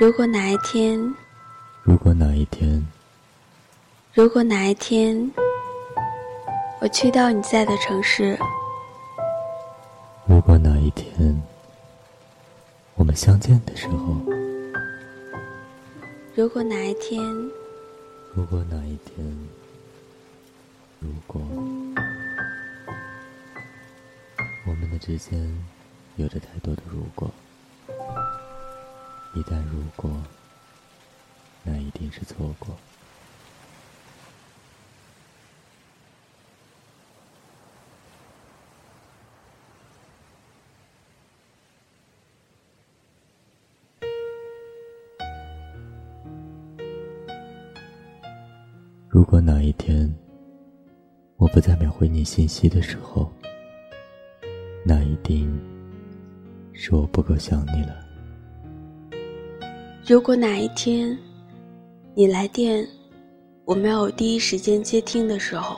如果哪一天，如果哪一天，如果哪一天，我去到你在的城市，如果哪一天，我们相见的时候，如果哪一天，如果哪一天，如果我们的之间有着太多的如果。一旦如果，那一定是错过。如果哪一天我不再秒回你信息的时候，那一定是我不够想你了。如果哪一天你来电，我没有第一时间接听的时候，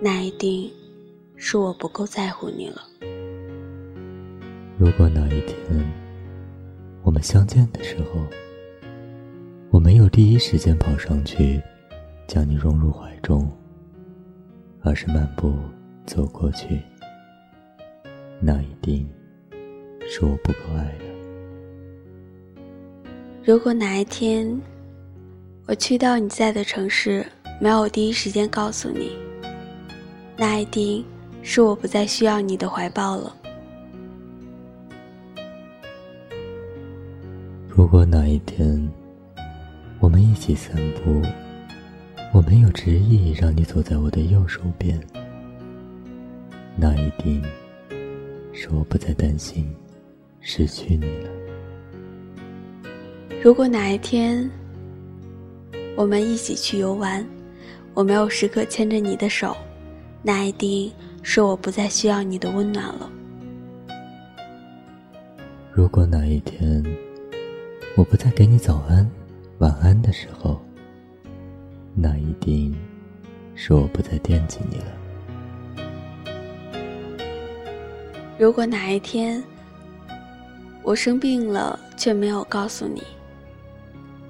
那一定是我不够在乎你了。如果哪一天我们相见的时候，我没有第一时间跑上去将你拥入怀中，而是漫步走过去，那一定是我不够爱了。如果哪一天我去到你在的城市，没有第一时间告诉你，那一定是我不再需要你的怀抱了。如果哪一天我们一起散步，我没有执意让你坐在我的右手边，那一定是我不再担心失去你了。如果哪一天我们一起去游玩，我没有时刻牵着你的手，那一定是我不再需要你的温暖了。如果哪一天我不再给你早安、晚安的时候，那一定是我不再惦记你了。如果哪一天我生病了却没有告诉你，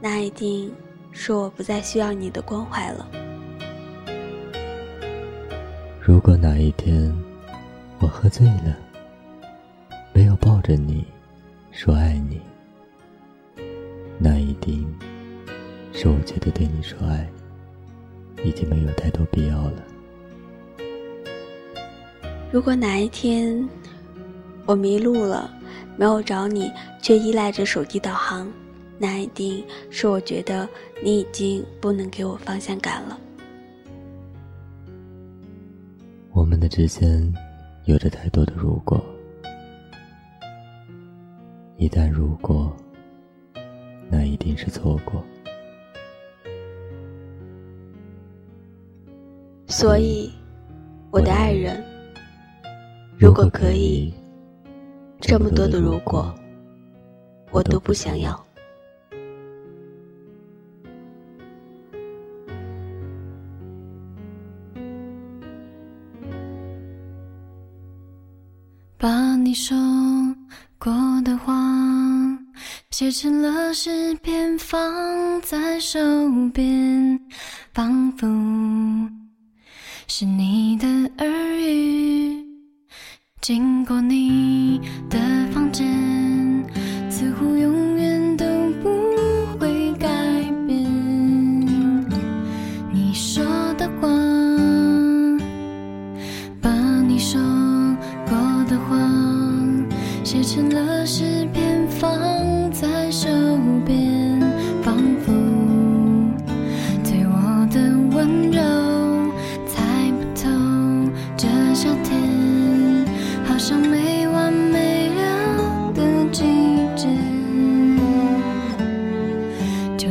那一定是我不再需要你的关怀了。如果哪一天我喝醉了，没有抱着你说爱你，那一定是我觉得对你说爱已经没有太多必要了。如果哪一天我迷路了，没有找你，却依赖着手机导航。那一定是我觉得你已经不能给我方向感了。我们的之间有着太多的如果，一旦如果，那一定是错过。所以，我的爱人，如果可以，这么多的如果，我都不想要。把你说过的话写成了诗篇，放在手边，仿佛是你的耳语。经过你的房间，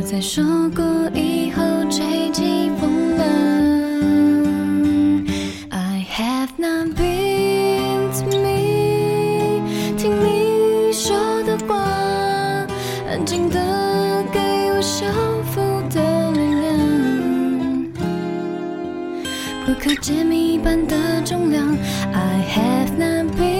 就在说过以后吹起风浪。I have not been to me，听你说的话，安静的给我小腹的力量，不可解密般的重量。I have not been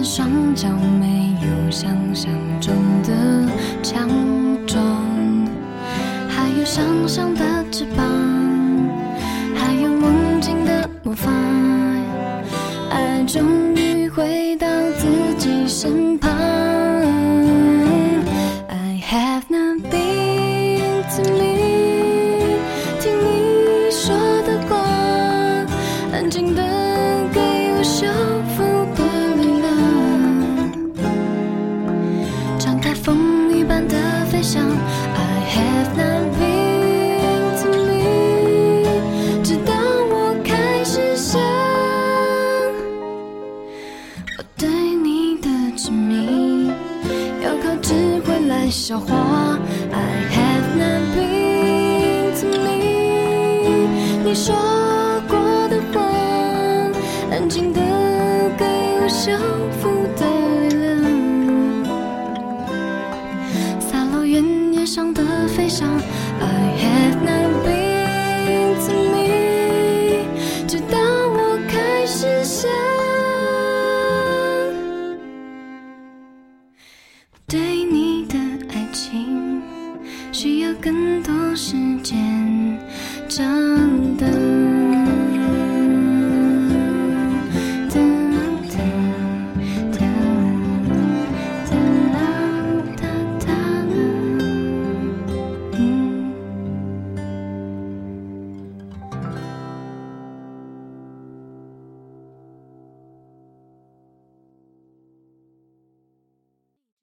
的双脚没有想象中的强壮，还有想象的翅膀，还有梦境的魔法，爱终于回到自己身旁。I have not been to me，听你说的话，安静的说过的话，安静的给我幸福的力量，洒落原野上的飞翔。直到我开始想对你的爱情，需要更多时间。张灯。